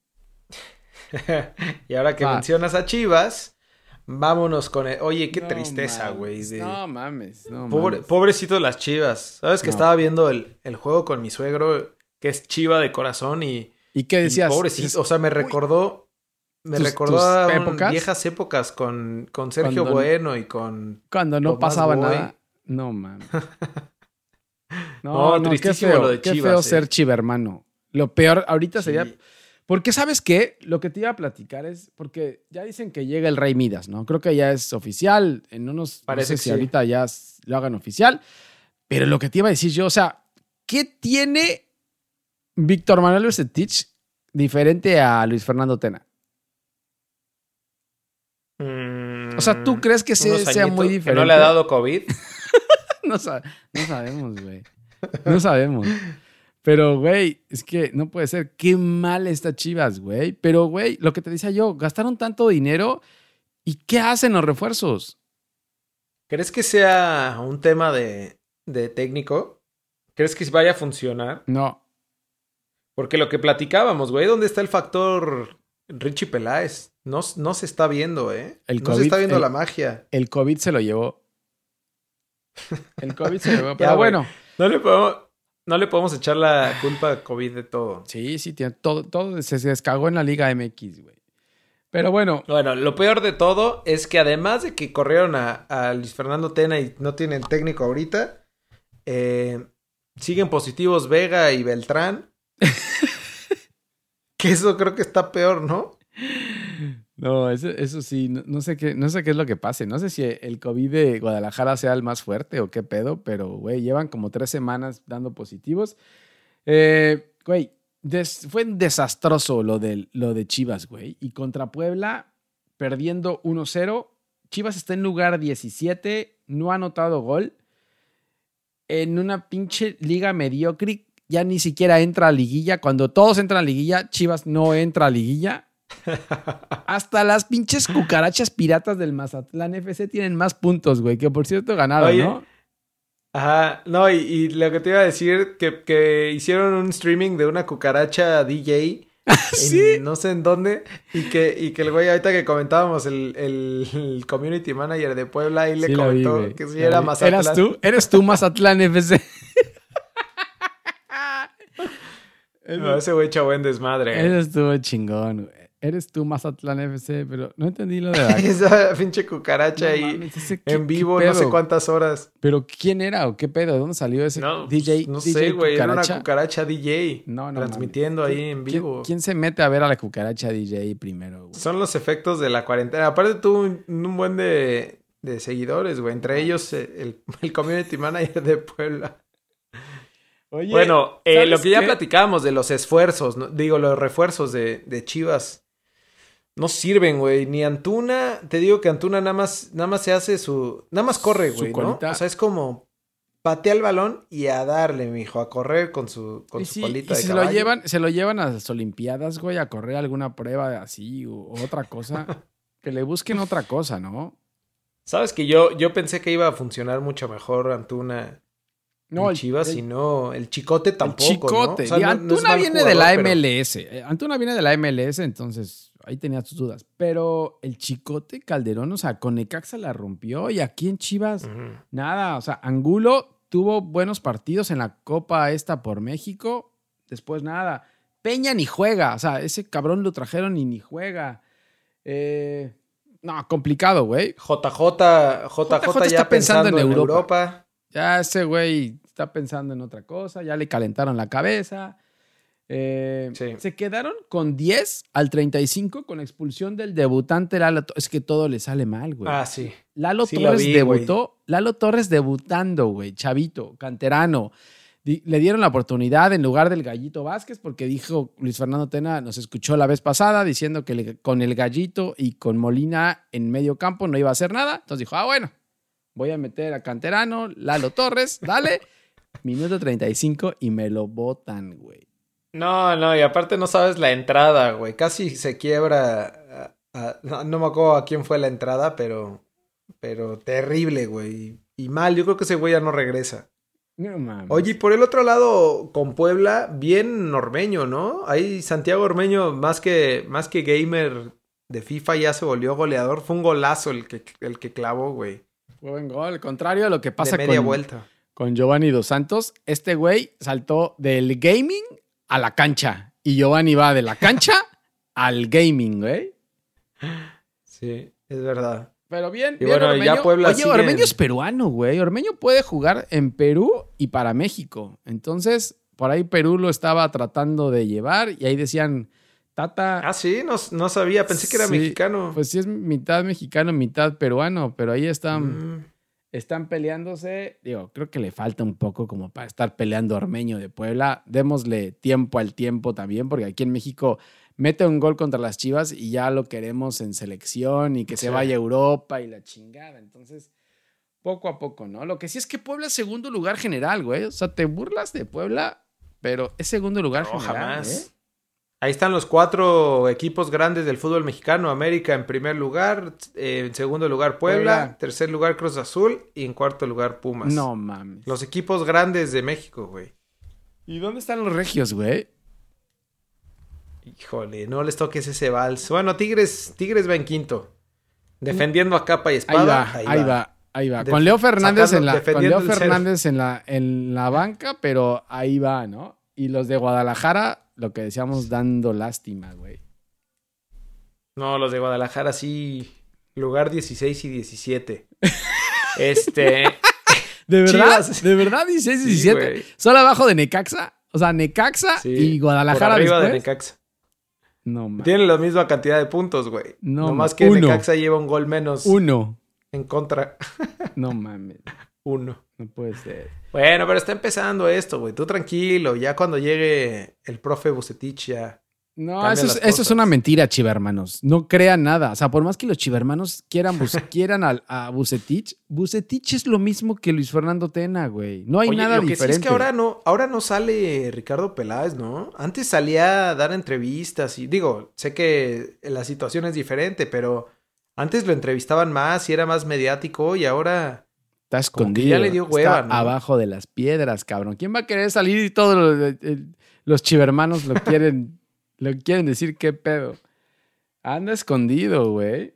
y ahora que Va. mencionas a Chivas, vámonos con el. Oye, qué No tristeza, güey. de- No mames, no Pobre, mames. pobrecito las Chivas. Sabes que No. estaba viendo el, el juego con mi suegro, que es Chiva de corazón, y, ¿Y qué y decías? pobrecito. Dices, O sea, me recordó. Me ¿Tus- recordó tus a un- épocas? viejas épocas con, con Sergio Cuando- Bueno y con. Cuando no Tomás pasaba Boy. nada. No, mames. No, No, no, qué tristísimo feo, lo de qué Chivas, feo eh. ser chiva, hermano. Lo peor ahorita sería... Porque, ¿sabes qué? Lo que te iba a platicar es... Porque ya dicen que llega el Rey Midas, ¿no? Creo que ya es oficial. En unos... Parece no sé que si sí. ahorita ya lo hagan oficial. Pero lo que te iba a decir yo, o sea, ¿qué tiene Víctor Manuel Bucetich diferente a Luis Fernando Tena? O sea, ¿tú crees que se- Mm, sea muy diferente? Que no le ha dado COVID. no, sa- no sabemos, güey. No sabemos. Pero, güey, es que no puede ser. Qué mal está Chivas, güey. Pero, güey, lo que te decía yo, gastaron tanto dinero y ¿qué hacen los refuerzos? ¿Crees que sea un tema de, de técnico? ¿Crees que vaya a funcionar? No. Porque lo que platicábamos, güey, ¿dónde está el factor Richie Peláez? No, no se está viendo, ¿eh? El no COVID, se está viendo el- la magia. El COVID se lo llevó. El COVID se llevó. Ya, Pero güey. bueno, No le podemos, no le podemos echar la culpa a COVID de todo. sí, sí, tiene todo, todo se, se descagó en la Liga MX, güey. Pero bueno, Bueno, lo peor de todo es que además de que corrieron a, a Luis Fernando Tena y no tienen técnico ahorita, eh, siguen positivos Vega y Beltrán. que eso creo que está peor, ¿no? No, eso, eso sí, no, sé qué, no sé qué es lo que pase. No sé si el COVID de Guadalajara sea el más fuerte o qué pedo, pero, güey, llevan como tres semanas dando positivos. Eh, güey, fue desastroso lo de, lo de Chivas, güey. Y contra Puebla, perdiendo 1-0. Chivas está en lugar 17, no ha anotado gol. En una pinche liga mediocre, ya ni siquiera entra a liguilla. Cuando todos entran a liguilla, Chivas no entra a liguilla. Hasta las pinches cucarachas piratas del Mazatlán FC tienen más puntos, güey, que por cierto ganaron, Oye, ¿no? Ajá, no, y, y lo que te iba a decir, que, que hicieron un streaming de una cucaracha DJ. en Sí. no sé en dónde. Y que, y que el güey, ahorita que comentábamos, el, el, el community manager de Puebla, ahí le Sí comentó que si era vi. Mazatlán. ¿Eras tú? ¿Eres tú Mazatlán FC? No, ese güey echó buen desmadre. Eres estuvo chingón, güey. Eres tú Mazatlán FC, pero no entendí lo de la... Esa pinche cucaracha No ahí mames, ese- ¿qué- en vivo, no sé cuántas horas. ¿Pero quién era o qué pedo? ¿Dónde salió ese No, DJ? no DJ sé, güey, era una cucaracha? DJ. No, no Transmitiendo mames. ahí ¿Quién- en vivo. ¿Quién, se mete a ver a la cucaracha DJ primero, güey? Son los efectos de la cuarentena. Aparte tuvo un, un buen de, de seguidores, güey. Entre ellos eh, el, el community manager de Puebla. Oye, Bueno, eh, ¿sabes lo que ya qué? platicábamos de los esfuerzos, ¿no? digo, los refuerzos de, de Chivas, no sirven, güey. Ni Antuna, te digo que Antuna nada más, nada más se hace su, nada más corre, güey, ¿no? O sea, es como patea el balón y a darle, mijo, a correr con su, con Y su colita y de se caballo. lo llevan, se lo llevan a las Olimpiadas, güey, a correr alguna prueba así o otra cosa. que le busquen otra cosa, ¿no? Sabes que yo, yo pensé que iba a funcionar mucho mejor Antuna No, en el- Chivas el- y no, el chicote El tampoco, chicote. ¿no? O sea, Y no- Antuna viene de la jugador, pero- MLS. Eh, Antuna viene de la MLS, entonces ahí tenía sus dudas. Pero el chicote Calderón, o sea, con Necaxa la rompió y aquí en Chivas, nada. O sea, Angulo tuvo buenos partidos en la Copa esta por México. Después nada. Peña ni juega. O sea, ese cabrón lo trajeron y ni juega. Eh, no, complicado, güey. JJ, JJ, JJ ya está pensando en Europa. Europa. Ya ese güey está pensando en otra cosa, ya le calentaron la cabeza. Eh, Sí. Se quedaron con 10 al 35 con expulsión del debutante Lalo. To- Es que todo le sale mal, güey. Ah, sí. Lalo sí Torres vi, debutó. Lalo Torres debutando, güey. Chavito, canterano. Di- Le dieron la oportunidad en lugar del Gallito Vázquez porque dijo Luis Fernando Tena, nos escuchó la vez pasada diciendo que con el Gallito y con Molina en medio campo no iba a hacer nada. Entonces dijo, ah, bueno, voy a meter a canterano, Lalo Torres, dale. Minuto 35 y me lo botan, güey. No, no, y aparte no sabes la entrada, güey. Casi se quiebra. a- a- no, no me acuerdo a quién fue la entrada, pero. Pero terrible, güey. Y mal, yo creo que ese güey ya no regresa. No mames. Oye, y por el otro lado, con Puebla, bien Ormeño, ¿no? Ahí Santiago Ormeño, más que, más que gamer de FIFA, ya se volvió goleador. Fue un golazo el que, el que clavó, güey. Fue buen gol. Contrario a lo que pasa de media con, vuelta. con Giovanni Dos Santos, este güey saltó del gaming a la cancha. Y Giovanni va de la cancha al gaming, güey. Sí, es verdad. Pero bien, Y bien bueno, ya. Puebla Oye, sigue Ormeño es peruano, güey. Ormeño puede jugar en Perú y para México. Entonces, por ahí Perú lo estaba tratando de llevar y ahí decían, Tata, Ah, sí, no, no sabía, pensé que era Sí, mexicano. pues sí es mitad mexicano, mitad peruano, pero ahí están, Mm. están peleándose. Digo, creo que le falta un poco como para estar peleando Ormeño de Puebla. Démosle tiempo al tiempo también, porque aquí en México mete un gol contra las Chivas y ya lo queremos en selección y que se vaya a Europa y la chingada. Entonces, poco a poco, ¿no? Lo que sí es que Puebla es segundo lugar general, güey. O sea, te burlas de Puebla, pero es segundo lugar No, general. jamás. ¿eh? Ahí están los cuatro equipos grandes del fútbol mexicano. América en primer lugar, eh, en segundo lugar Puebla, Puebla. tercer lugar Cruz Azul y en cuarto lugar Pumas. No mames. Los equipos grandes de México, güey. ¿Y dónde están los regios, güey? Híjole, no les toques ese vals. Bueno, Tigres, Tigres va en quinto. Defendiendo a capa y espada. Ahí va, ahí va, ahí va. Def- Con Leo Fernández, sacando- en la, con Leo. Fernández en la, en la banca, pero ahí va, ¿no? Y los de Guadalajara, lo que decíamos, dando lástima, güey. No, los de Guadalajara sí. Lugar 16 y 17. este. ¿De verdad? Chivas. ¿De verdad 16, Sí, 17? güey. ¿Solo abajo de Necaxa? O sea, Necaxa Sí, y Guadalajara por arriba de. Necaxa. No, mames. Tienen la misma cantidad de puntos, güey. No, No más que uno. Necaxa lleva un gol menos Uno. en contra. No mames. Uno. No puede ser. Bueno, pero está empezando esto, güey. Tú tranquilo. Ya cuando llegue el profe Bucetich ya. No, eso es, eso es una mentira, chivermanos. No crean nada. O sea, por más que los chivermanos quieran, quieran al- a, Bucetich, Bucetich es lo mismo que Luis Fernando Tena, güey. No hay Oye, nada lo que diferente. sí es que ahora no, ahora no sale Ricardo Peláez, ¿no? Antes salía a dar entrevistas y digo, sé que la situación es diferente, pero antes lo entrevistaban más y era más mediático y ahora Está escondido. ya le dio hueva, Está ¿no? abajo de las piedras, cabrón. ¿Quién va a querer salir y todos los chivermanos lo quieren, lo quieren decir qué pedo? Anda escondido, güey.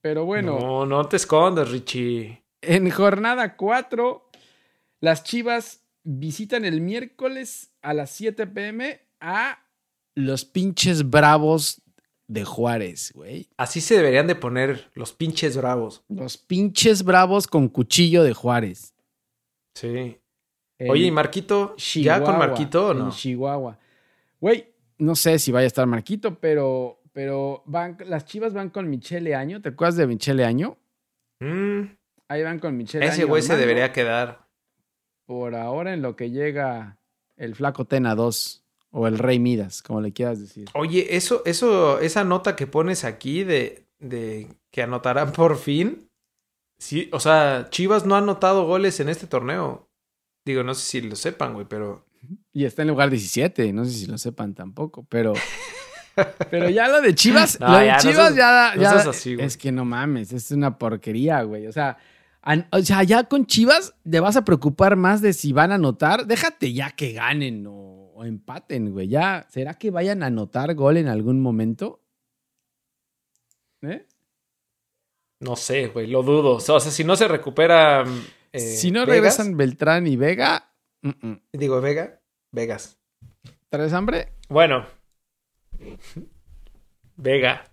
Pero bueno. no, no te escondas, Richie. En jornada 4, las Chivas visitan el miércoles a las 7 pm a los pinches bravos de Juárez, güey. Así se deberían de poner los pinches bravos. Los pinches bravos con cuchillo de Juárez. Sí. En Oye, ¿y Marquito? ¿Ya Chihuahua, con Marquito o en no? Chihuahua. Güey, no sé si vaya a estar Marquito, pero, pero van, las Chivas van con Michele Año. ¿Te acuerdas de Michele Año? Mm, Ahí van con Michele Año. ese güey se debería quedar. Por ahora, en lo que llega el flaco Tena 2 o el Rey Midas, como le quieras decir. Oye, eso, eso, esa nota que pones aquí de, de que anotarán por fin. Sí, o sea, Chivas no ha anotado goles en este torneo. Digo, no sé si lo sepan, güey, pero. Y está en lugar 17, no sé si lo sepan tampoco, pero. pero ya lo de Chivas, No, lo de ya, no Chivas seas- ya, no ya- seas así, güey. es que no mames, es una porquería, güey. O sea, an- o sea, ya con Chivas te vas a preocupar más de si van a anotar. Déjate ya que ganen o, o empaten, güey. Ya, ¿será que vayan a anotar gol en algún momento? ¿Eh? No sé, güey, lo dudo. O sea, si no se recupera. eh, si no Vegas- regresan Beltrán y Vega. Digo, Vega. Vegas. ¿traes hambre? Bueno. Vega.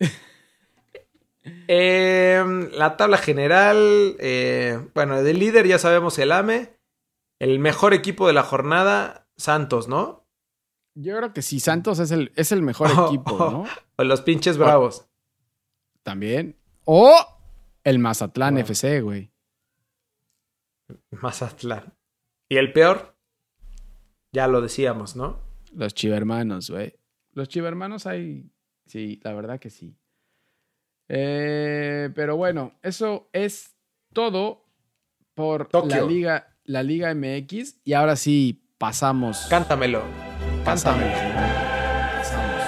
Em, la tabla general. eh, bueno, del líder ya sabemos el AME. El mejor equipo de la jornada, Santos, ¿no? Yo creo que sí, Santos es el, es el mejor Oh, equipo, oh. ¿no? O los pinches bravos. También. O el Mazatlán. FC, güey. Mazatlán. Y el peor, ya lo decíamos, ¿no? Los chivermanos, güey. Los chivermanos hay. Sí, la verdad que sí. Eh, pero bueno, eso es todo por la. Liga, la Liga MX. Y ahora sí, pasamos. Cántamelo. pasamos. Cántamelo. Pasamos.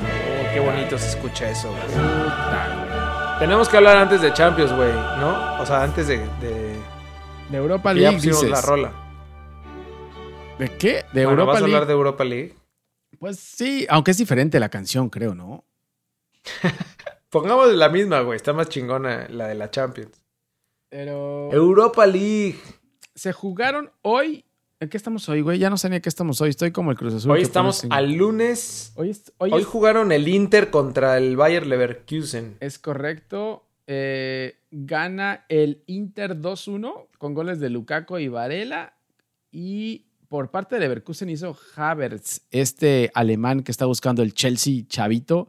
Oh, qué bonito se escucha eso, güey. Puta. Tenemos que hablar antes de Champions, güey, ¿no? O sea, antes de, de De Europa ya League, pusimos dices. la rola. ¿De qué? De Bueno, Europa ¿Vas a League. hablar de Europa League? Pues sí, aunque es diferente la canción, creo, ¿no? Pongamos la misma, güey. Está más chingona la de la Champions. Pero. Europa League. Se jugaron hoy. ¿En qué estamos hoy, güey? Ya no sé ni en qué estamos hoy. Estoy como el Cruz Azul. Hoy estamos pones al lunes. Hoy, es, hoy Hoy es- jugaron el Inter contra el Bayer Leverkusen. es correcto. Eh, gana el Inter 2-1 con goles de Lukaku y Varela. Y por parte de Leverkusen hizo Havertz, este alemán que está buscando el Chelsea chavito.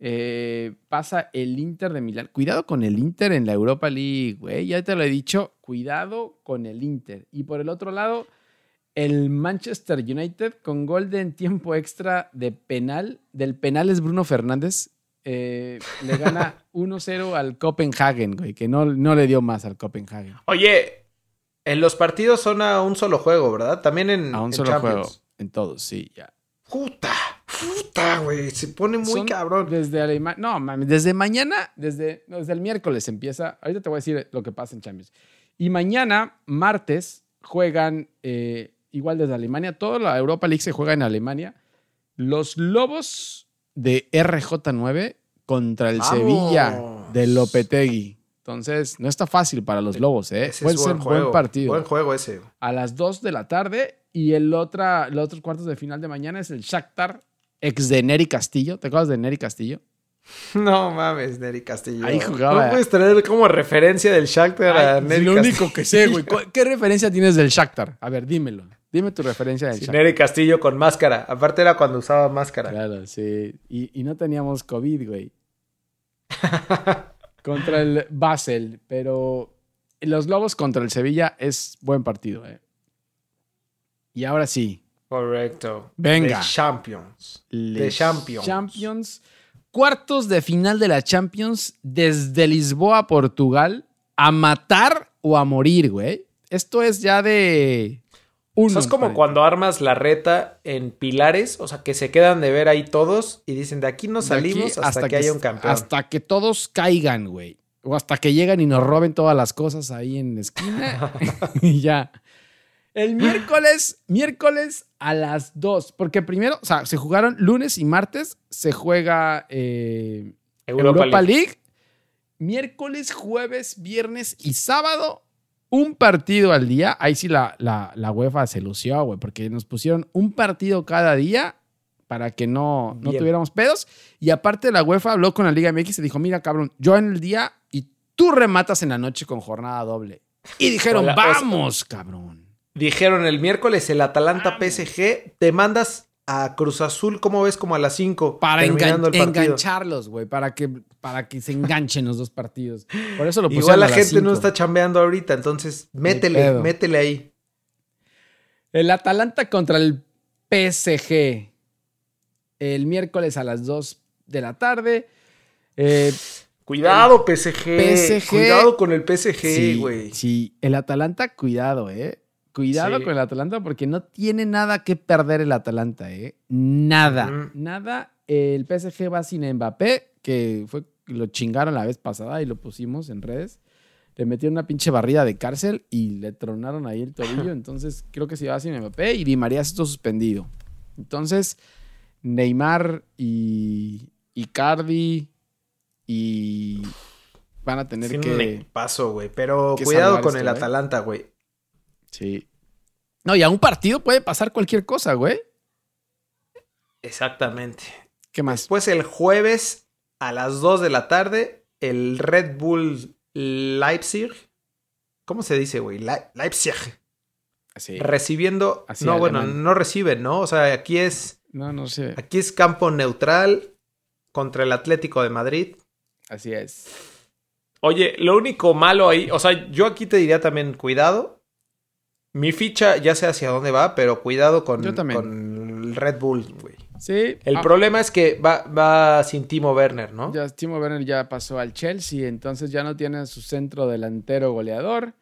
Eh, pasa el Inter de Milán. Cuidado con el Inter en la Europa League, güey. Ya te lo he dicho. Cuidado con el Inter. Y por el otro lado, el Manchester United con gol de en tiempo extra de penal. Del penal es Bruno Fernández. eh, le gana 1-0 al Copenhagen, güey. Que no, no le dio más al Copenhagen. Oye, en los partidos son a un solo juego, ¿verdad? También en, A un en solo Champions. juego. En todos, sí, ya. Puta, puta, güey. Se pone muy Son cabrón. Desde Alemania. No, mames, desde mañana, desde, no, desde el miércoles empieza. Ahorita te voy a decir lo que pasa en Champions. Y mañana, martes, juegan eh, igual desde Alemania. Toda la Europa League se juega en Alemania. Los Lobos de RJ9 contra el Vamos. Sevilla de Lopetegui. Entonces, no está fácil para los Lobos, ¿eh? Ese Puede ser buen buen juego. partido. Buen juego ese. A las 2 de la tarde. Y el otra, los otros cuartos de final de mañana es el Shakhtar, ex de Neri Castillo. ¿Te acuerdas de Neri Castillo? No mames, Neri Castillo. Ahí jugaba. No puedes traer como referencia del Shakhtar a Ay, Neri lo Castillo. único que sé, güey. ¿Cu- ¿Qué referencia tienes del Shakhtar? A ver, dímelo. Dime tu referencia del Sí, Shakhtar. Neri Castillo con máscara. Aparte era cuando usaba máscara. Claro, sí. Y, y no teníamos COVID, güey. contra el Basel, pero los Lobos contra el Sevilla es buen partido, eh. Y ahora sí, Correcto. Venga. The Champions. les Champions. Champions. Cuartos de final de la Champions desde Lisboa, Portugal, a matar o a morir, güey. Esto es ya de uno. es como cuando armas la reta en pilares, o sea, que se quedan de ver ahí todos y dicen, de aquí no aquí salimos hasta, que, haya un campeón. Hasta que todos caigan, güey. O hasta que llegan y nos roben todas las cosas ahí en la esquina. y ya. El miércoles, miércoles a las 2. Porque primero, o sea, se jugaron lunes y martes. Se juega eh, Europa, Europa, League. League. Miércoles, jueves, viernes y sábado. Un partido al día. Ahí sí la, la, la UEFA se lució, güey. Porque nos pusieron un partido cada día para que no, no tuviéramos pedos. Y aparte la UEFA habló con la Liga MX y dijo, mira, cabrón, yo en el día y tú rematas en la noche con jornada doble. Y dijeron, Hola, vamos, cabrón. Dijeron el miércoles el Atalanta PSG, te mandas a Cruz Azul, ¿cómo ves? Como a las 5. Para engan- el partido. engancharlos, güey, para que, para que se enganchen los dos partidos. Por eso lo Igual la a las gente no está chambeando ahorita, entonces métele, métele ahí. El Atalanta contra el PSG. El miércoles a las 2 de la tarde. Eh, Cuidado, PSG. PSG. Cuidado con el PSG, sí, güey. sí, el Atalanta, cuidado, ¿eh? Cuidado Sí. con el Atalanta porque no tiene nada que perder el Atalanta, ¿eh? Nada, nada. El PSG va sin Mbappé, que fue lo chingaron la vez pasada y lo pusimos en redes. Le metieron una pinche barrida de cárcel y le tronaron ahí el tobillo. Entonces creo que se va sin Mbappé y Di María está suspendido. Entonces, Neymar y Icardi y van a tener que... un equipazo, güey. Pero cuidado con esto, el ¿eh? Atalanta, güey. Sí. No, y a un partido puede pasar cualquier cosa, güey. Exactamente. ¿Qué más? Después el jueves a las 2 de la tarde, el Red Bull Leipzig. ¿Cómo se dice, güey? Le- Leipzig. Sí. Recibiendo. Así, no, bueno, alemán. no reciben, ¿no? O sea, aquí es. No, no sé. Aquí es campo neutral contra el Atlético de Madrid. Así es. Oye, lo único malo ahí, o sea, yo aquí te diría también cuidado. Mi ficha ya sé hacia dónde va, pero cuidado con, con el Red Bull, güey. Sí. El ah, problema es que va, va sin Timo Werner, ¿no? Ya Timo Werner ya pasó al Chelsea, entonces ya no tiene su centro delantero goleador.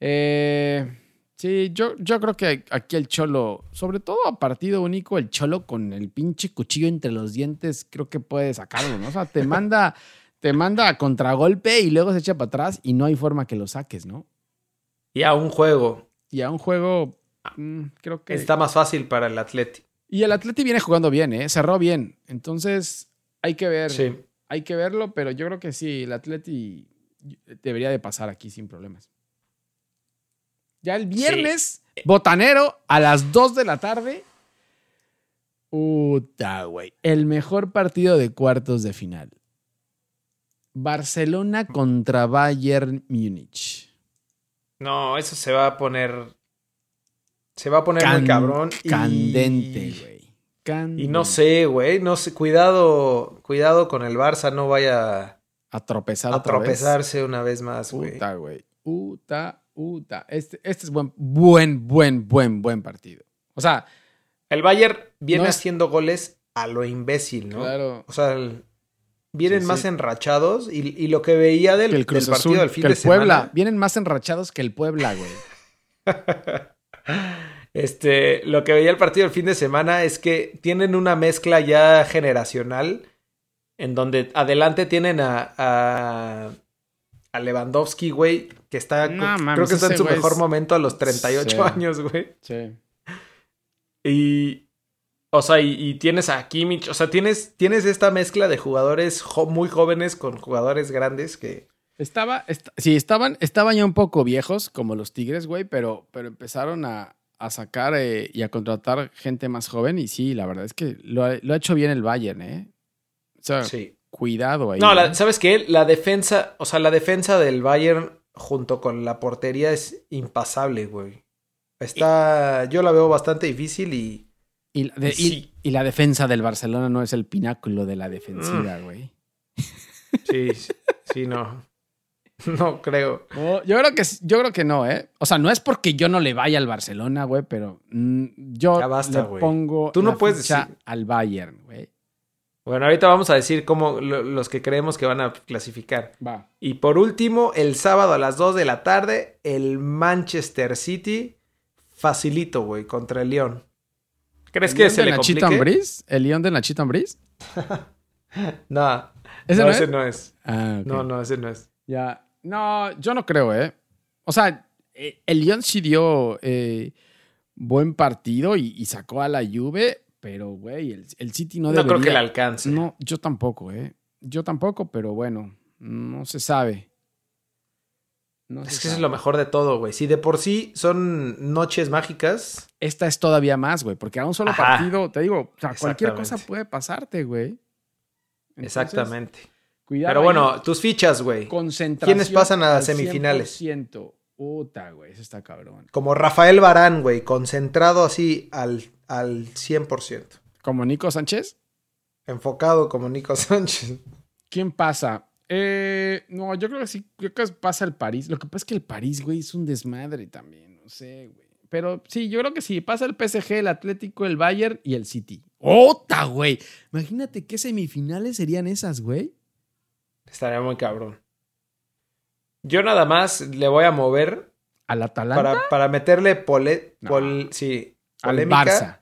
Eh, sí, yo, yo creo que aquí el Cholo, sobre todo a partido único, el Cholo con el pinche cuchillo entre los dientes, creo que puede sacarlo, ¿no? O sea, te manda, te manda a contragolpe y luego se echa para atrás y no hay forma que lo saques, ¿no? Y a un juego Y a un juego, mm, creo que... está más fácil para el Atleti. Y el Atleti viene jugando bien, ¿eh? Cerró bien. Entonces, hay que ver. Sí. Hay que verlo, pero yo creo que sí, el Atleti debería de pasar aquí sin problemas. Ya el viernes, botanero, a las 2 de la tarde. Puta, güey. El mejor partido de cuartos de final. Barcelona contra Bayern Múnich. No, eso se va a poner. Se va a poner Can- muy cabrón. y- Candente, güey. Candente. Y no sé, güey. No sé. Cuidado. Cuidado con el Barça. No vaya A tropezar a otra vez. tropezarse una vez más, güey. Uta, güey. Uta, uta. Este, este es buen, buen, buen, buen, buen partido. O sea, El Bayern viene No es- haciendo goles a lo imbécil, ¿no? claro. O sea, el- vienen Sí, más sí. enrachados y, y lo que veía del, el del partido Azul, del fin que de el Puebla. semana. Vienen más enrachados que el Puebla, güey. Este, lo que veía el partido del fin de semana es que tienen una mezcla ya generacional en donde adelante tienen a, a, a Lewandowski, güey, que está, No, creo que está en su mejor es- momento a los 38 Sí. años, güey. Sí. Y, o sea, y, y tienes a Kimmich, o sea, tienes, tienes esta mezcla de jugadores jo- muy jóvenes con jugadores grandes que... Estaba, est- sí, estaban, estaban ya un poco viejos, como los Tigres, güey, pero, pero empezaron a, a sacar eh, y a contratar gente más joven. Y sí, la verdad es que lo ha, lo ha hecho bien el Bayern, ¿eh? O sea, Sí. cuidado ahí. No, la-. ¿sabes qué? La defensa, o sea, la defensa del Bayern junto con la portería es impasable, güey. Está, yo la veo bastante difícil y Y la, de- y- Sí. y la defensa del Barcelona no es el pináculo de la defensiva, güey. sí, sí, sí, no. No creo. No, yo creo que yo creo que no, ¿eh? O sea, no es porque yo no le vaya al Barcelona, güey, pero mm, yo Ya basta, le pongo Tú no la puedes ficha decir- al Bayern, güey. Bueno, ahorita vamos a decir cómo lo- los que creemos que van a clasificar. Va. Y por último, el sábado a las 2 de la tarde, el Manchester City facilito, güey, contra el León. ¿Crees ¿El que se de le complique? Ambriz? ¿El León de Nachito Ambriz? No, ¿Ese no, no, ese es? no es. Ah. No, no, ese no es. Ya. No, yo no creo, ¿eh? O sea, eh, el León sí dio eh, buen partido y, y sacó a la Juve, pero, güey, el, el City no No, debería... creo que le alcance. No, yo tampoco, ¿eh? Yo tampoco, pero bueno, no se sabe. No Es que eso es lo mejor de todo, güey. Si de por sí son noches mágicas, Esta es todavía más, güey, porque a un solo Ajá. partido, te digo, o sea, cualquier cosa puede pasarte, güey. Entonces, exactamente. Cuidado Pero ahí. bueno, tus fichas, güey. concentración. ¿quiénes pasan a al semifinales? 100%. Puta, güey, eso está cabrón. Como Rafael Barán, güey, concentrado así al, al 100%. ¿Como Nico Sánchez? Enfocado como Nico Sánchez. ¿Quién pasa? Eh, no, yo creo que sí, creo que pasa el París. Lo que pasa es que el París, güey, es un desmadre también, no sé, güey. Pero sí, yo creo que sí, pasa el PSG, el Atlético, el Bayern y el City. ¡Ota, güey! Imagínate qué semifinales serían esas, güey. Estaría muy cabrón. Yo nada más le voy a mover ¿Al Atalanta? para, para meterle pole, No. pol- sí, al. Barça.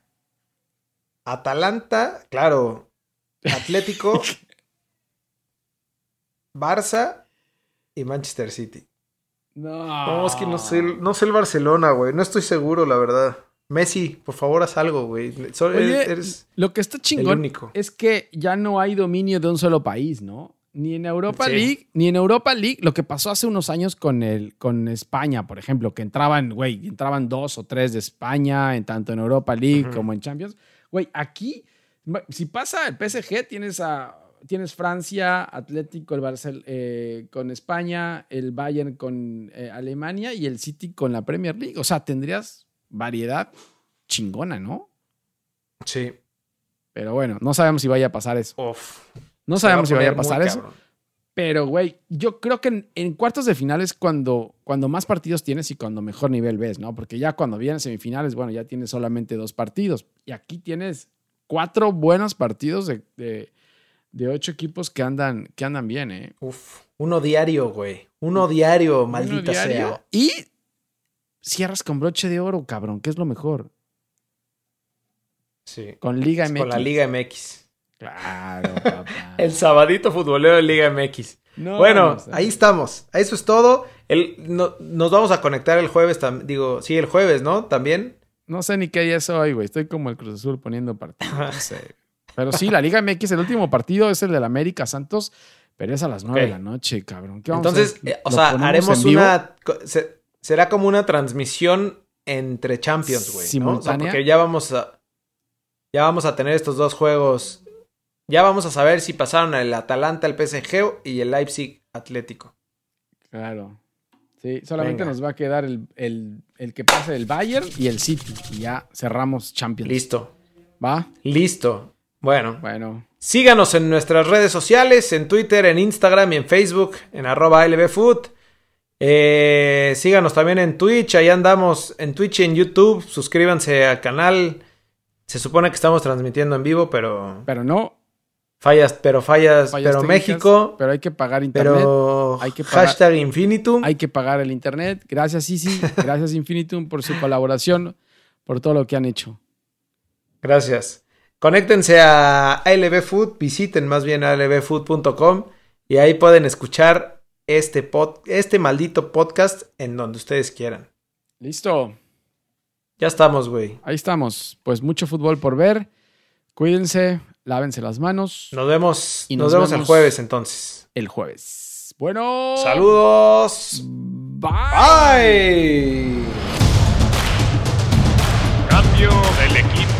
Atalanta, claro. Atlético, Barça y Manchester City. No. No, es que no sé, el- no sé el Barcelona, güey. No estoy seguro, la verdad. Messi, por favor, haz algo, güey. So- Oye, eres Lo que está chingón único. es que ya no hay dominio de un solo país, ¿no? Ni en Europa Sí. League, ni en Europa League, lo que pasó hace unos años con el, con España, por ejemplo, que entraban, güey, entraban dos o tres de España, en tanto en Europa League como en Champions. Güey, aquí, si pasa el PSG, tienes a tienes Francia, Atlético, el Barcel eh, con España, el Bayern con eh, Alemania y el City con la Premier League. O sea, tendrías variedad chingona, ¿no? Sí. Pero bueno, no sabemos si vaya a pasar eso. Uf. No va sabemos si vaya a pasar eso. cabrón. Pero, güey, yo creo que en, en cuartos de finales cuando, cuando más partidos tienes y cuando mejor nivel ves, ¿no? Porque ya cuando vienen semifinales, bueno, ya tienes solamente dos partidos. Y aquí tienes cuatro buenos partidos de, de, de ocho equipos que andan, que andan bien, ¿eh? Uf. Uno diario, güey. Uno diario, Uno maldita diario. sea. Y cierras con broche de oro, cabrón, que es lo mejor. Sí. Con Liga MX. Con la Liga MX. Claro, papá. El sabadito futbolero de Liga MX. No, bueno, no sé. ahí estamos. Eso es todo. El, no- nos vamos a conectar el jueves. digo, sí, el jueves, ¿no? También. No sé ni qué día es hoy, güey. Estoy como el Cruz Azul poniendo partidos. No sé. Pero sí, la Liga MX, el último partido es el del América Santos, pero es a las 9 Ok. de la noche, cabrón. ¿Qué vamos a Entonces, eh, o ¿Lo sea, haremos una. se- será como una transmisión entre Champions, güey. ¿no? O sea, Simultánea. porque ya vamos a. Ya vamos a tener estos dos juegos. Ya vamos a saber si pasaron el Atalanta, el PSG y el Leipzig Atlético. Claro. Sí, solamente Venga. nos va a quedar el, el- el que pase el Bayern y el City. Y ya cerramos Champions. Listo. ¿Va? Listo. Bueno, Bueno. Síganos en nuestras redes sociales, en Twitter, en Instagram y en Facebook, en arroba lbfood. Eh, síganos también en Twitch, ahí andamos en Twitch y en YouTube. Suscríbanse al canal. Se supone que estamos transmitiendo en vivo, pero Pero no. fallas, pero fallas, fallas pero técnicas, México, Pero hay que pagar internet. pero hay que pagar- hashtag infinitum. Hay que pagar el internet. Gracias, Sisi. Gracias, Infinitum, por su colaboración, por todo lo que han hecho. Gracias. Conéctense a ALB Food, visiten más bien albfood.com y ahí pueden escuchar este, pod- este maldito podcast en donde ustedes quieran. Listo. Ya estamos, güey. Ahí estamos. Pues mucho fútbol por ver. Cuídense, lávense las manos. Nos vemos, Y nos, nos vemos el jueves entonces. El jueves. Bueno. Saludos. Bye. Bye. Cambio del equipo